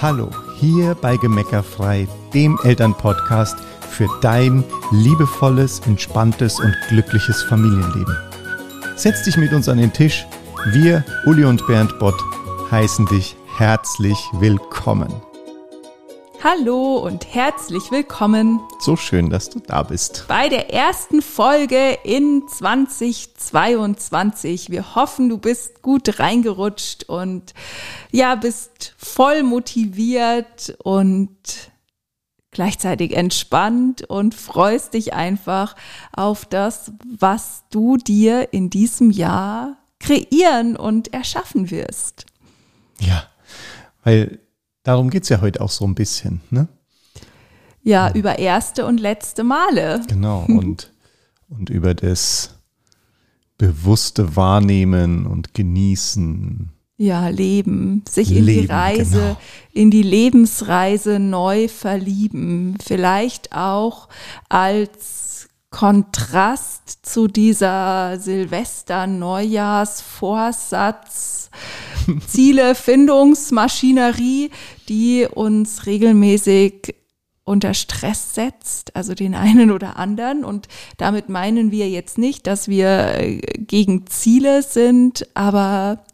Hallo, hier bei Gemeckerfrei, dem Elternpodcast für dein liebevolles, entspanntes und glückliches Familienleben. Setz dich mit uns an den Tisch. Wir, Uli und Bernd Bott, heißen dich herzlich willkommen. Hallo und herzlich willkommen. So schön, dass du da bist. Bei der ersten Folge in 2022. Wir hoffen, du bist gut reingerutscht und ja, bist voll motiviert und gleichzeitig entspannt und freust dich einfach auf das, was du dir in diesem Jahr kreieren und erschaffen wirst. Ja, weil darum geht es ja heute auch so ein bisschen, ne? Ja, über erste und letzte Male. Genau, und, und über das bewusste Wahrnehmen und Genießen. Ja, Leben, sich in die Leben, Reise, genau. in die Lebensreise neu verlieben. Vielleicht auch als Kontrast zu dieser Silvester-Neujahrs-Vorsatz, Ziele-Findungsmaschinerie, die uns regelmäßig unter Stress setzt, also den einen oder anderen. Und damit meinen wir jetzt nicht, dass wir äh, gegen Ziele sind, aber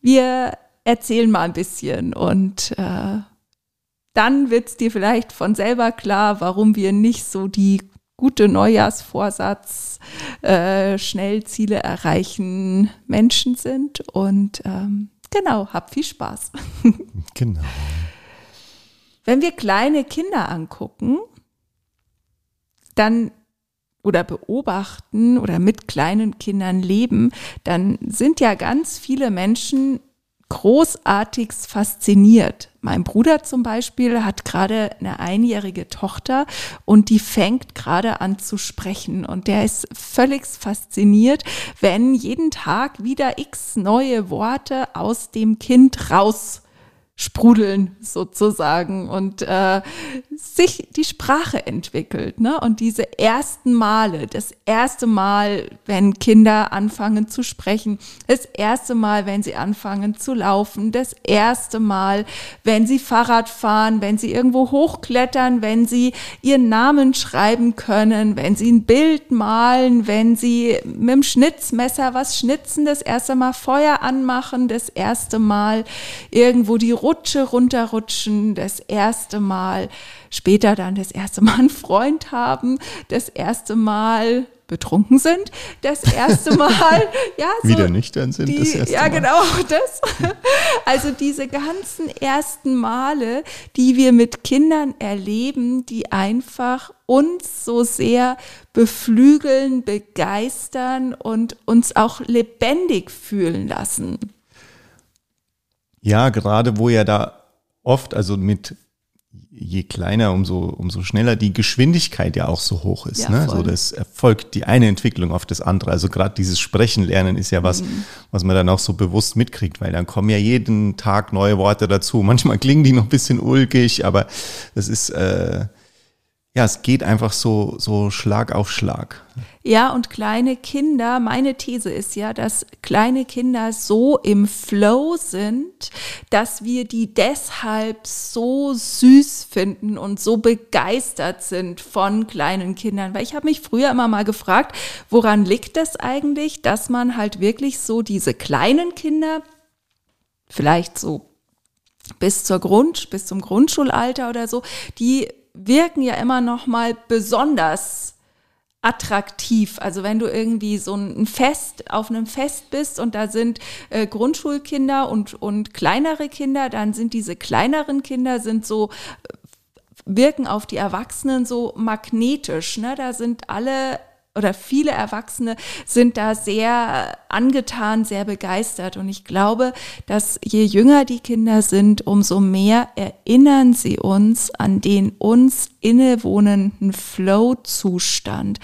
wir erzählen mal ein bisschen und äh, dann wird es dir vielleicht von selber klar, warum wir nicht so die gute Neujahrsvorsatz, äh, schnell Ziele erreichen Menschen sind. Und ähm, genau, hab viel Spaß. Genau. Wenn wir kleine Kinder angucken, dann oder beobachten oder mit kleinen Kindern leben, dann sind ja ganz viele Menschen großartigst fasziniert. Mein Bruder zum Beispiel hat gerade eine einjährige Tochter und die fängt gerade an zu sprechen und der ist völlig fasziniert, wenn jeden Tag wieder x neue Worte aus dem Kind raus sprudeln sozusagen und äh, sich die Sprache entwickelt. Ne? Und diese ersten Male, das erste Mal, wenn Kinder anfangen zu sprechen, das erste Mal, wenn sie anfangen zu laufen, das erste Mal, wenn sie Fahrrad fahren, wenn sie irgendwo hochklettern, wenn sie ihren Namen schreiben können, wenn sie ein Bild malen, wenn sie mit dem Schnitzmesser was schnitzen, das erste Mal Feuer anmachen, das erste Mal irgendwo die Rutsche runterrutschen, das erste Mal, später dann das erste Mal einen Freund haben, das erste Mal betrunken sind, das erste Mal, ja, so Wieder nüchtern sind die, das erste ja, Mal. genau, das. Also diese ganzen ersten Male, die wir mit Kindern erleben, die einfach uns so sehr beflügeln, begeistern und uns auch lebendig fühlen lassen. Ja, gerade wo ja da oft, also mit je kleiner, umso, umso schneller die Geschwindigkeit ja auch so hoch ist. Ja, ne? So das erfolgt die eine Entwicklung auf das andere. Also gerade dieses Sprechen lernen ist ja was, Mhm. was man dann auch so bewusst mitkriegt, weil dann kommen ja jeden Tag neue Worte dazu. Manchmal klingen die noch ein bisschen ulkig, aber das ist äh, ja, es geht einfach so so Schlag auf Schlag. Ja, und kleine Kinder, meine These ist ja, dass kleine Kinder so im Flow sind, dass wir die deshalb so süß finden und so begeistert sind von kleinen Kindern. Weil ich habe mich früher immer mal gefragt, woran liegt das eigentlich, dass man halt wirklich so diese kleinen Kinder, vielleicht so bis zur Grund, bis zum Grundschulalter oder so, die wirken ja immer noch mal besonders attraktiv. Also wenn du irgendwie so ein Fest auf einem Fest bist und da sind äh, Grundschulkinder und und kleinere Kinder, dann sind diese kleineren Kinder sind so äh, wirken auf die Erwachsenen so magnetisch. Ne? Da sind alle oder viele Erwachsene sind da sehr angetan, sehr begeistert. Und ich glaube, dass je jünger die Kinder sind, umso mehr erinnern sie uns an den uns innewohnenden Flow-Zustand,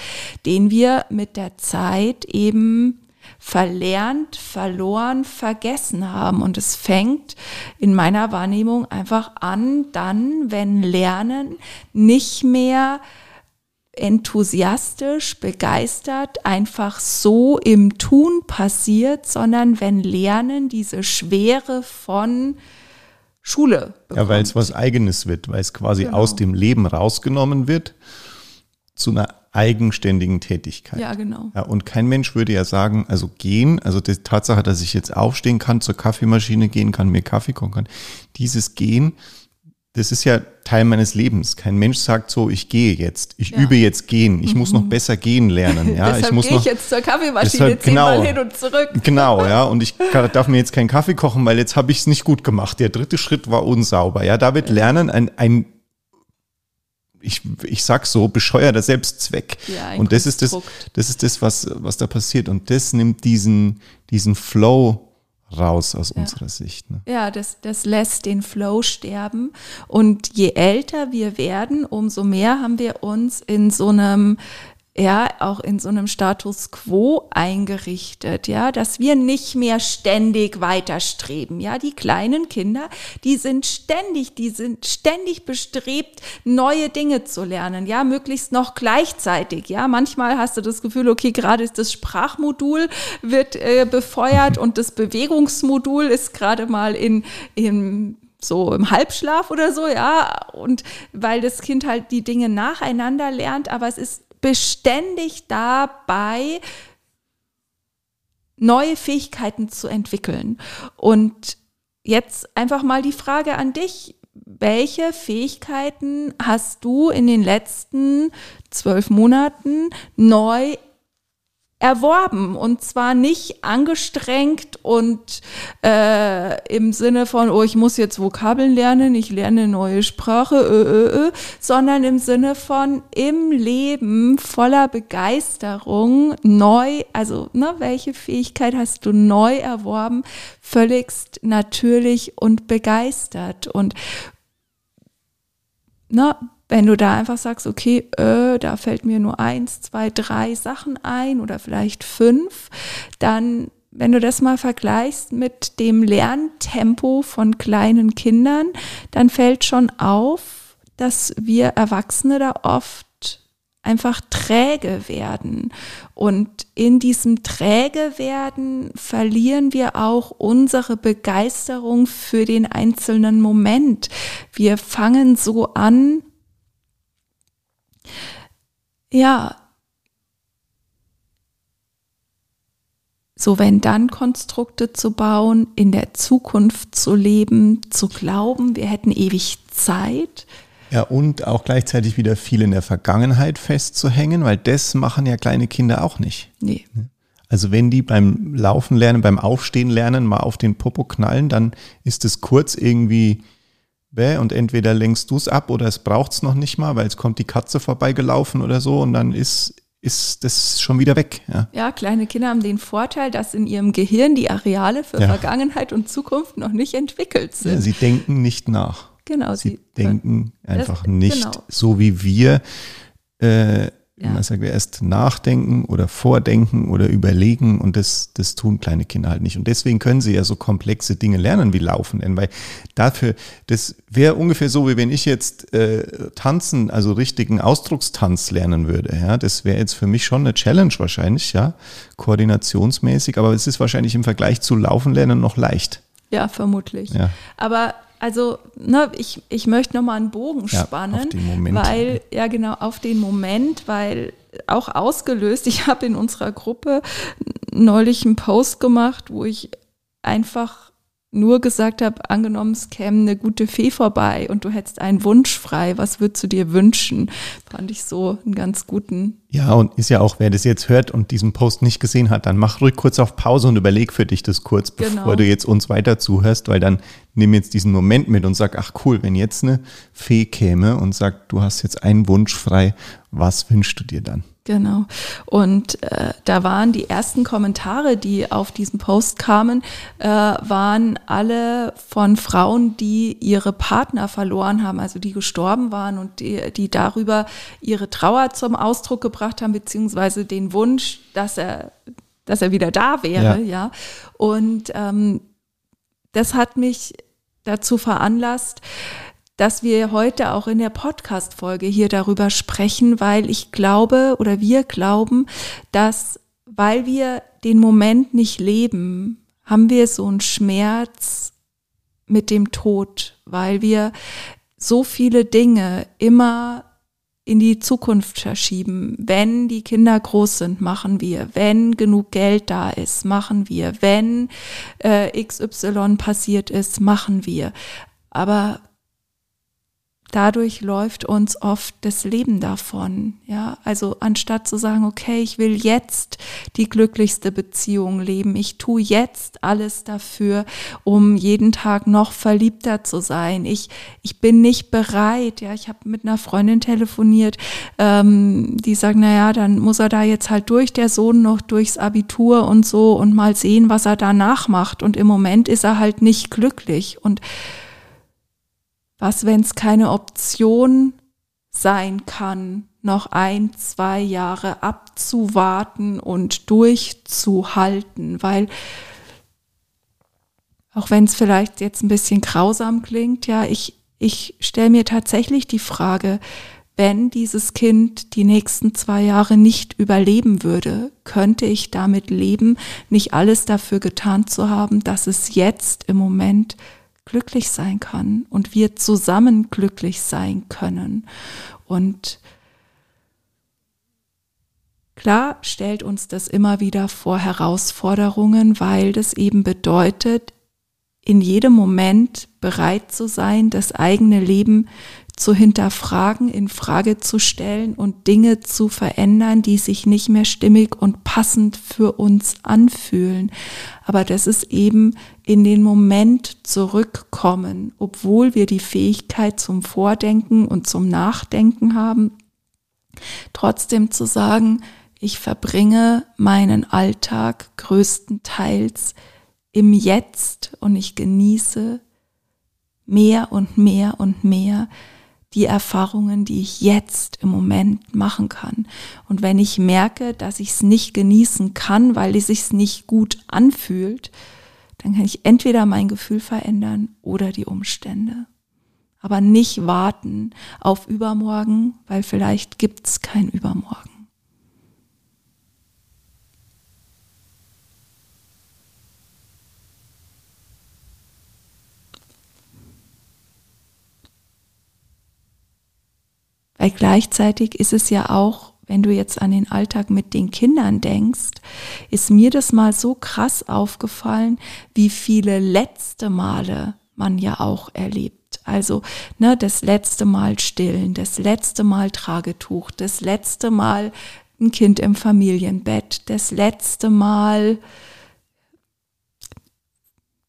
den wir mit der Zeit eben verlernt, verloren, vergessen haben. Und es fängt in meiner Wahrnehmung einfach an, dann, wenn Lernen nicht mehr enthusiastisch, begeistert, einfach so im Tun passiert, sondern wenn Lernen diese Schwere von Schule bekommt. Ja, weil es was Eigenes wird, weil es quasi genau. aus dem Leben rausgenommen wird zu einer eigenständigen Tätigkeit. Ja, genau. Ja, und kein Mensch würde ja sagen, also gehen, also die Tatsache, dass ich jetzt aufstehen kann, zur Kaffeemaschine gehen kann, mir Kaffee kochen kann, dieses Gehen, das ist ja Teil meines Lebens. Kein Mensch sagt so, ich gehe jetzt, ich ja. übe jetzt gehen, ich mhm. muss noch mhm. besser gehen lernen. Ja, deshalb ich muss gehe ich jetzt zur Kaffeemaschine deshalb, genau, hin und zurück. Genau, ja, und ich darf mir jetzt keinen Kaffee kochen, weil jetzt habe ich es nicht gut gemacht. Der dritte Schritt war unsauber. Ja, da wird Lernen ein, ein ich, ich sag so, bescheuerter Selbstzweck. Ja, und das ist das, das ist das, was, was da passiert. Und das nimmt diesen, diesen Flow raus aus ja. unserer Sicht. Ne? Ja, das, das lässt den Flow sterben. Und je älter wir werden, umso mehr haben wir uns in so einem ja, auch in so einem Status quo eingerichtet, ja, dass wir nicht mehr ständig weiterstreben, ja, die kleinen Kinder, die sind ständig, die sind ständig bestrebt, neue Dinge zu lernen, ja, möglichst noch gleichzeitig, ja, manchmal hast du das Gefühl, okay, gerade ist das Sprachmodul wird äh, befeuert und das Bewegungsmodul ist gerade mal in, in so im Halbschlaf oder so, ja, und weil das Kind halt die Dinge nacheinander lernt, aber es ist beständig dabei, neue Fähigkeiten zu entwickeln. Und jetzt einfach mal die Frage an dich. Welche Fähigkeiten hast du in den letzten zwölf Monaten neu erworben und zwar nicht angestrengt und äh, im Sinne von, oh, ich muss jetzt Vokabeln lernen, ich lerne eine neue Sprache, ö, ö, ö, sondern im Sinne von im Leben voller Begeisterung neu, also ne, welche Fähigkeit hast du neu erworben, völligst natürlich und begeistert und ne, wenn du da einfach sagst, okay, äh, da fällt mir nur eins, zwei, drei Sachen ein oder vielleicht fünf, dann, wenn du das mal vergleichst mit dem Lerntempo von kleinen Kindern, dann fällt schon auf, dass wir Erwachsene da oft einfach träge werden. Und in diesem träge werden verlieren wir auch unsere Begeisterung für den einzelnen Moment. Wir fangen so an, ja, so wenn dann Konstrukte zu bauen, in der Zukunft zu leben, zu glauben, wir hätten ewig Zeit. Ja, und auch gleichzeitig wieder viel in der Vergangenheit festzuhängen, weil das machen ja kleine Kinder auch nicht. Nee. Also wenn die beim Laufen lernen, beim Aufstehen lernen, mal auf den Popo knallen, dann ist es kurz irgendwie bäh, und entweder lenkst du es ab oder es braucht es noch nicht mal, weil es kommt die Katze vorbeigelaufen oder so und dann ist, ist das schon wieder weg. Ja. ja, kleine Kinder haben den Vorteil, dass in ihrem Gehirn die Areale für ja. Vergangenheit und Zukunft noch nicht entwickelt sind. Ja, sie denken nicht nach. Genau. Sie, sie denken einfach nicht genau. so wie wir. Äh, ja. Man sagt erst nachdenken oder vordenken oder überlegen und das, das tun kleine Kinder halt nicht. Und deswegen können sie ja so komplexe Dinge lernen wie Laufen, denn weil dafür, das wäre ungefähr so, wie wenn ich jetzt äh, tanzen, also richtigen Ausdruckstanz lernen würde. Ja, das wäre jetzt für mich schon eine Challenge wahrscheinlich, ja, koordinationsmäßig, aber es ist wahrscheinlich im Vergleich zu Laufen lernen noch leicht. Ja, vermutlich. Ja. Aber also ne, ich, ich möchte nochmal einen Bogen spannen, ja, auf den Moment. weil, ja genau, auf den Moment, weil auch ausgelöst, ich habe in unserer Gruppe neulich einen Post gemacht, wo ich einfach nur gesagt habe, angenommen, es käme eine gute Fee vorbei und du hättest einen Wunsch frei, was würdest du dir wünschen? Fand ich so einen ganz guten. Ja, und ist ja auch, wer das jetzt hört und diesen Post nicht gesehen hat, dann mach ruhig kurz auf Pause und überleg für dich das kurz, bevor genau. du jetzt uns weiter zuhörst, weil dann nimm jetzt diesen Moment mit und sag, ach cool, wenn jetzt eine Fee käme und sagt, du hast jetzt einen Wunsch frei, was wünschst du dir dann? Genau. Und äh, da waren die ersten Kommentare, die auf diesen Post kamen, äh, waren alle von Frauen, die ihre Partner verloren haben, also die gestorben waren und die, die darüber ihre Trauer zum Ausdruck gebracht haben, beziehungsweise den Wunsch, dass er, dass er wieder da wäre, ja. ja. Und ähm, das hat mich dazu veranlasst, dass wir heute auch in der Podcast-Folge hier darüber sprechen, weil ich glaube oder wir glauben, dass weil wir den Moment nicht leben, haben wir so einen Schmerz mit dem Tod, weil wir so viele Dinge immer in die Zukunft verschieben. Wenn die Kinder groß sind, machen wir. Wenn genug Geld da ist, machen wir. Wenn äh, XY passiert ist, machen wir. Aber dadurch läuft uns oft das Leben davon. Ja, also anstatt zu sagen, okay, ich will jetzt die glücklichste Beziehung leben, ich tue jetzt alles dafür, um jeden Tag noch verliebter zu sein. Ich, ich bin nicht bereit. Ja, ich habe mit einer Freundin telefoniert, ähm, die sagt, na ja, dann muss er da jetzt halt durch, der Sohn noch durchs Abitur und so und mal sehen, was er danach macht. Und im Moment ist er halt nicht glücklich und was, wenn es keine Option sein kann, noch ein, zwei Jahre abzuwarten und durchzuhalten, weil auch wenn es vielleicht jetzt ein bisschen grausam klingt, ja, ich, ich stelle mir tatsächlich die Frage, wenn dieses Kind die nächsten zwei Jahre nicht überleben würde, könnte ich damit leben, nicht alles dafür getan zu haben, dass es jetzt im Moment glücklich sein kann und wir zusammen glücklich sein können. Und klar stellt uns das immer wieder vor Herausforderungen, weil das eben bedeutet, in jedem Moment bereit zu sein, das eigene Leben zu hinterfragen, in Frage zu stellen und Dinge zu verändern, die sich nicht mehr stimmig und passend für uns anfühlen. Aber das ist eben in den Moment zurückkommen, obwohl wir die Fähigkeit zum Vordenken und zum Nachdenken haben, trotzdem zu sagen, ich verbringe meinen Alltag größtenteils im Jetzt und ich genieße mehr und mehr und mehr die Erfahrungen, die ich jetzt im Moment machen kann. Und wenn ich merke, dass ich es nicht genießen kann, weil es sich nicht gut anfühlt, dann kann ich entweder mein Gefühl verändern oder die Umstände. Aber nicht warten auf übermorgen, weil vielleicht gibt es kein Übermorgen. Weil gleichzeitig ist es ja auch, wenn du jetzt an den Alltag mit den Kindern denkst, ist mir das mal so krass aufgefallen, wie viele letzte Male man ja auch erlebt. Also ne, das letzte Mal stillen, das letzte Mal Tragetuch, das letzte Mal ein Kind im Familienbett, das letzte Mal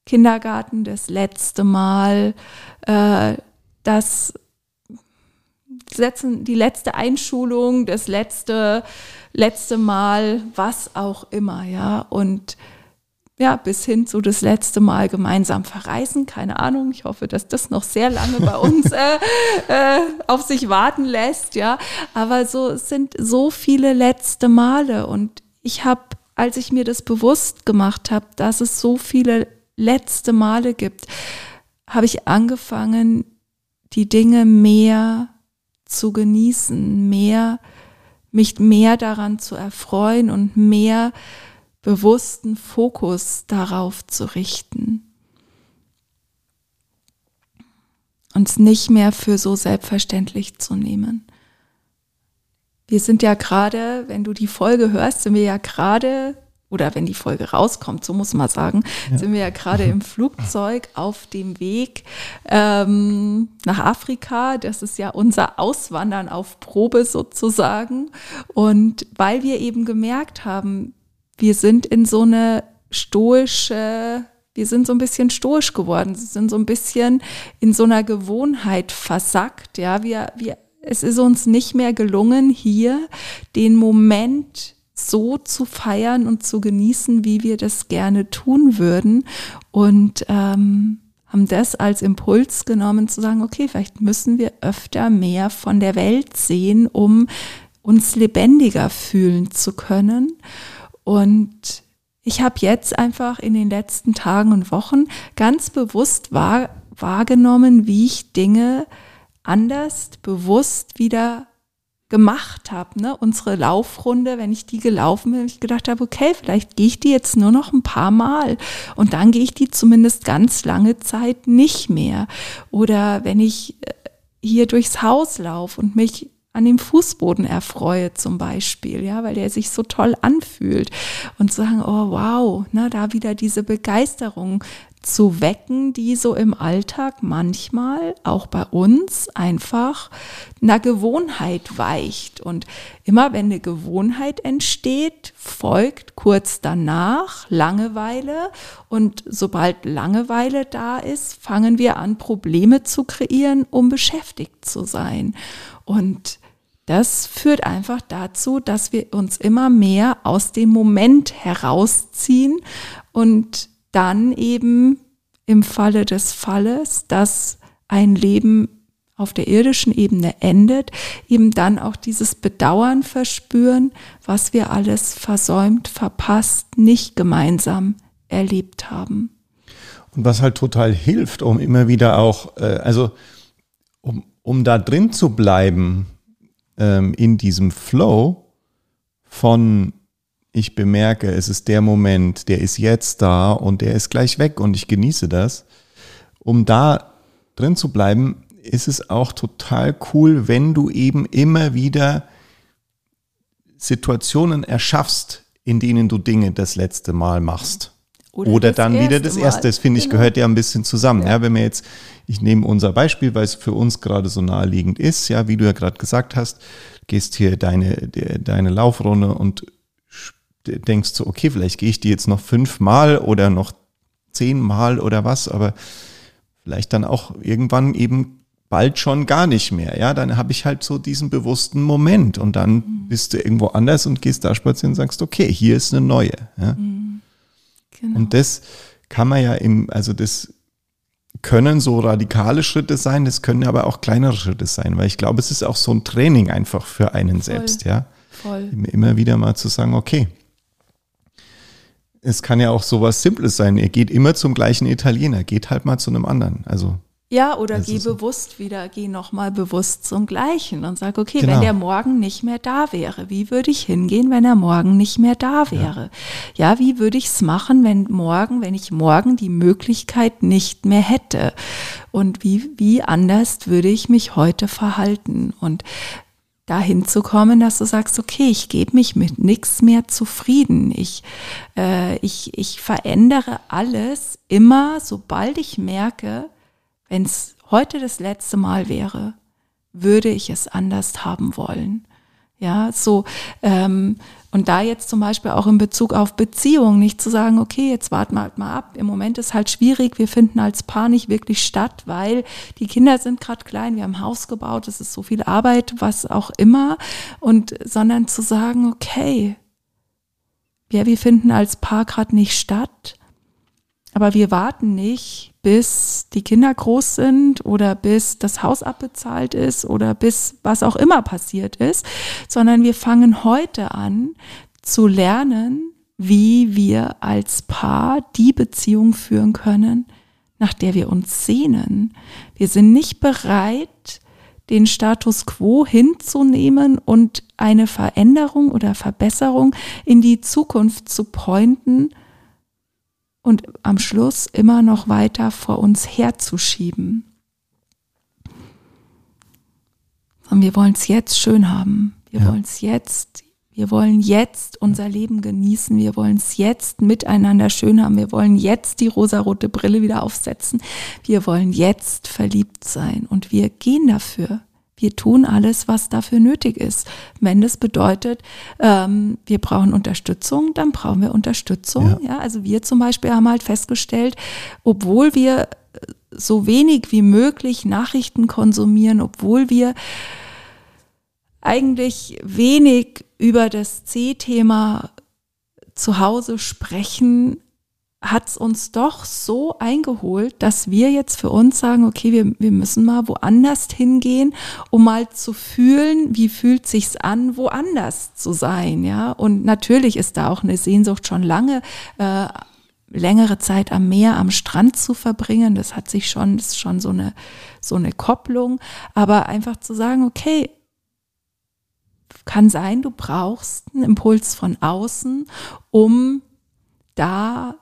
Kindergarten, das letzte Mal äh, das setzen die letzte Einschulung, das letzte, letzte Mal, was auch immer, ja. Und ja, bis hin zu das letzte Mal gemeinsam verreisen. Keine Ahnung. Ich hoffe, dass das noch sehr lange bei uns äh, äh, auf sich warten lässt, ja. Aber so es sind so viele letzte Male und ich habe, als ich mir das bewusst gemacht habe, dass es so viele letzte Male gibt, habe ich angefangen, die Dinge mehr zu genießen, mehr, mich mehr daran zu erfreuen und mehr bewussten Fokus darauf zu richten. Uns nicht mehr für so selbstverständlich zu nehmen. Wir sind ja gerade, wenn du die Folge hörst, sind wir ja gerade oder wenn die Folge rauskommt, so muss man sagen, ja. sind wir ja gerade im Flugzeug auf dem Weg ähm, nach Afrika. Das ist ja unser Auswandern auf Probe sozusagen. Und weil wir eben gemerkt haben, wir sind in so eine stoische wir sind so ein bisschen stoisch geworden, sind so ein bisschen in so einer Gewohnheit versackt. Ja, wir, wir, es ist uns nicht mehr gelungen, hier den Moment so zu feiern und zu genießen, wie wir das gerne tun würden. Und ähm, haben das als Impuls genommen zu sagen, okay, vielleicht müssen wir öfter mehr von der Welt sehen, um uns lebendiger fühlen zu können. Und ich habe jetzt einfach in den letzten Tagen und Wochen ganz bewusst wahr, wahrgenommen, wie ich Dinge anders, bewusst wieder gemacht habe, ne, unsere Laufrunde, wenn ich die gelaufen bin, ich gedacht habe, okay, vielleicht gehe ich die jetzt nur noch ein paar Mal. Und dann gehe ich die zumindest ganz lange Zeit nicht mehr. Oder wenn ich äh, hier durchs Haus laufe und mich an dem Fußboden erfreue zum Beispiel, ja, weil der sich so toll anfühlt. Und sagen, oh wow, ne, da wieder diese Begeisterung zu wecken, die so im Alltag manchmal auch bei uns einfach einer Gewohnheit weicht. Und immer wenn eine Gewohnheit entsteht, folgt kurz danach Langeweile. Und sobald Langeweile da ist, fangen wir an, Probleme zu kreieren, um beschäftigt zu sein. Und das führt einfach dazu, dass wir uns immer mehr aus dem Moment herausziehen und dann eben im Falle des Falles, dass ein Leben auf der irdischen Ebene endet, eben dann auch dieses Bedauern verspüren, was wir alles versäumt, verpasst, nicht gemeinsam erlebt haben. Und was halt total hilft, um immer wieder auch, äh, also um, um da drin zu bleiben ähm, in diesem Flow von ich bemerke, es ist der Moment, der ist jetzt da und der ist gleich weg und ich genieße das. Um da drin zu bleiben, ist es auch total cool, wenn du eben immer wieder Situationen erschaffst, in denen du Dinge das letzte Mal machst. Oder, Oder dann wieder das erste. Das finde ich genau. gehört ja ein bisschen zusammen. Ja. ja. wenn wir jetzt, ich nehme unser Beispiel, weil es für uns gerade so naheliegend ist, ja, wie du ja gerade gesagt hast, gehst hier deine, deine Laufrunde und denkst so, okay, vielleicht gehe ich die jetzt noch fünfmal oder noch zehnmal oder was, aber vielleicht dann auch irgendwann eben bald schon gar nicht mehr. Ja, dann habe ich halt so diesen bewussten Moment und dann mhm. bist du irgendwo anders und gehst da spazieren und sagst, okay, hier ist eine neue. Ja? Mhm. Genau. Und das kann man ja im, also das können so radikale Schritte sein, das können aber auch kleinere Schritte sein, weil ich glaube, es ist auch so ein Training einfach für einen Voll. selbst, ja. Voll. Immer wieder mal zu sagen, okay, es kann ja auch sowas Simples sein. Er geht immer zum gleichen Italiener, geht halt mal zu einem anderen. Also ja, oder geh bewusst so. wieder, geh nochmal bewusst zum Gleichen und sag, okay, genau. wenn der morgen nicht mehr da wäre, wie würde ich hingehen, wenn er morgen nicht mehr da wäre? Ja, ja wie würde ich es machen, wenn morgen, wenn ich morgen die Möglichkeit nicht mehr hätte? Und wie, wie anders würde ich mich heute verhalten? Und dahin zu kommen, dass du sagst, okay, ich gebe mich mit nichts mehr zufrieden. Ich, äh, ich, ich verändere alles immer, sobald ich merke, wenn es heute das letzte Mal wäre, würde ich es anders haben wollen. Ja, so, ähm, und da jetzt zum Beispiel auch in Bezug auf Beziehungen nicht zu sagen, okay, jetzt warten wir halt mal ab. Im Moment ist halt schwierig, wir finden als Paar nicht wirklich statt, weil die Kinder sind gerade klein, wir haben Haus gebaut, es ist so viel Arbeit, was auch immer. Und sondern zu sagen, okay, ja, wir finden als Paar gerade nicht statt, aber wir warten nicht, bis die Kinder groß sind oder bis das Haus abbezahlt ist oder bis was auch immer passiert ist, sondern wir fangen heute an zu lernen, wie wir als Paar die Beziehung führen können, nach der wir uns sehnen. Wir sind nicht bereit, den Status quo hinzunehmen und eine Veränderung oder Verbesserung in die Zukunft zu pointen, und am Schluss immer noch weiter vor uns herzuschieben. Und wir wollen es jetzt schön haben. Wir ja. wollen es jetzt. Wir wollen jetzt unser Leben genießen. Wir wollen es jetzt miteinander schön haben. Wir wollen jetzt die rosarote Brille wieder aufsetzen. Wir wollen jetzt verliebt sein. Und wir gehen dafür. Wir tun alles, was dafür nötig ist. Wenn das bedeutet, ähm, wir brauchen Unterstützung, dann brauchen wir Unterstützung. Ja. ja, also wir zum Beispiel haben halt festgestellt, obwohl wir äh, so wenig wie möglich Nachrichten konsumieren, obwohl wir eigentlich wenig über das C-Thema zu Hause sprechen, hat es uns doch so eingeholt, dass wir jetzt für uns sagen, okay, wir, wir müssen mal woanders hingehen, um mal zu fühlen, wie fühlt sich's an, woanders zu sein, ja. Und natürlich ist da auch eine Sehnsucht schon lange, äh, längere Zeit am Meer, am Strand zu verbringen. Das hat sich schon, ist schon so eine, so eine Kopplung. Aber einfach zu sagen, okay, kann sein, du brauchst einen Impuls von außen, um da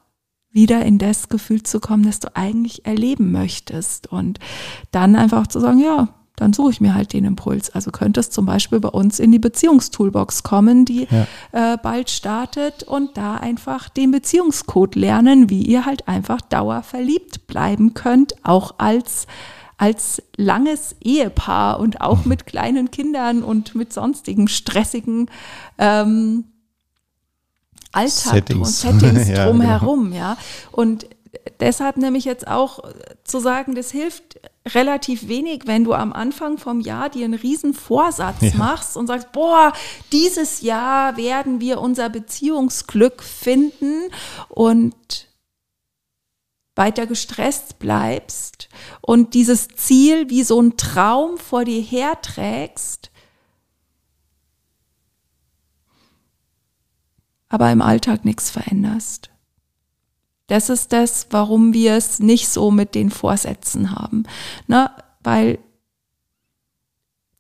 wieder in das Gefühl zu kommen, das du eigentlich erleben möchtest. Und dann einfach zu sagen, ja, dann suche ich mir halt den Impuls. Also könnte es zum Beispiel bei uns in die Beziehungstoolbox kommen, die ja. äh, bald startet und da einfach den Beziehungscode lernen, wie ihr halt einfach dauerverliebt bleiben könnt, auch als als langes Ehepaar und auch mit kleinen Kindern und mit sonstigen stressigen ähm, Alltag Settings. und Settings drumherum, ja, genau. ja. Und deshalb nämlich jetzt auch zu sagen, das hilft relativ wenig, wenn du am Anfang vom Jahr dir einen riesen Vorsatz ja. machst und sagst, boah, dieses Jahr werden wir unser Beziehungsglück finden und weiter gestresst bleibst und dieses Ziel wie so ein Traum vor dir herträgst, aber im Alltag nichts veränderst. Das ist das, warum wir es nicht so mit den Vorsätzen haben. Ne? Weil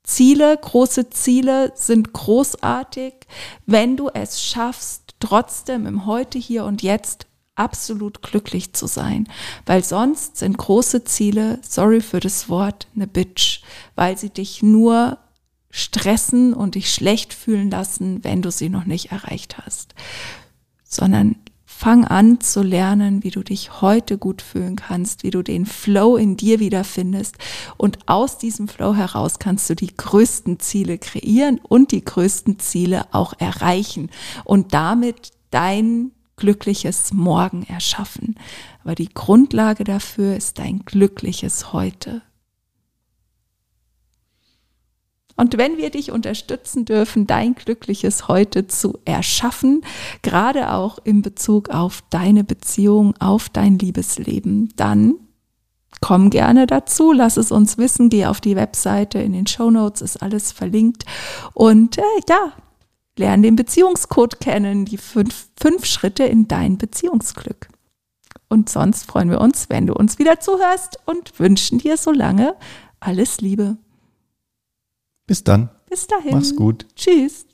Ziele, große Ziele sind großartig, wenn du es schaffst, trotzdem im Heute, hier und jetzt absolut glücklich zu sein, weil sonst sind große Ziele, sorry für das Wort, eine Bitch, weil sie dich nur stressen und dich schlecht fühlen lassen, wenn du sie noch nicht erreicht hast, sondern fang an zu lernen, wie du dich heute gut fühlen kannst, wie du den Flow in dir wiederfindest und aus diesem Flow heraus kannst du die größten Ziele kreieren und die größten Ziele auch erreichen und damit dein glückliches Morgen erschaffen. Aber die Grundlage dafür ist dein glückliches Heute. Und wenn wir dich unterstützen dürfen, dein glückliches Heute zu erschaffen, gerade auch in Bezug auf deine Beziehung, auf dein Liebesleben, dann komm gerne dazu, lass es uns wissen, geh auf die Webseite, in den Show Notes ist alles verlinkt. Und äh, ja, Lern den Beziehungscode kennen, die fünf, fünf Schritte in dein Beziehungsglück. Und sonst freuen wir uns, wenn du uns wieder zuhörst und wünschen dir so lange alles Liebe. Bis dann. Bis dahin. Mach's gut. Tschüss.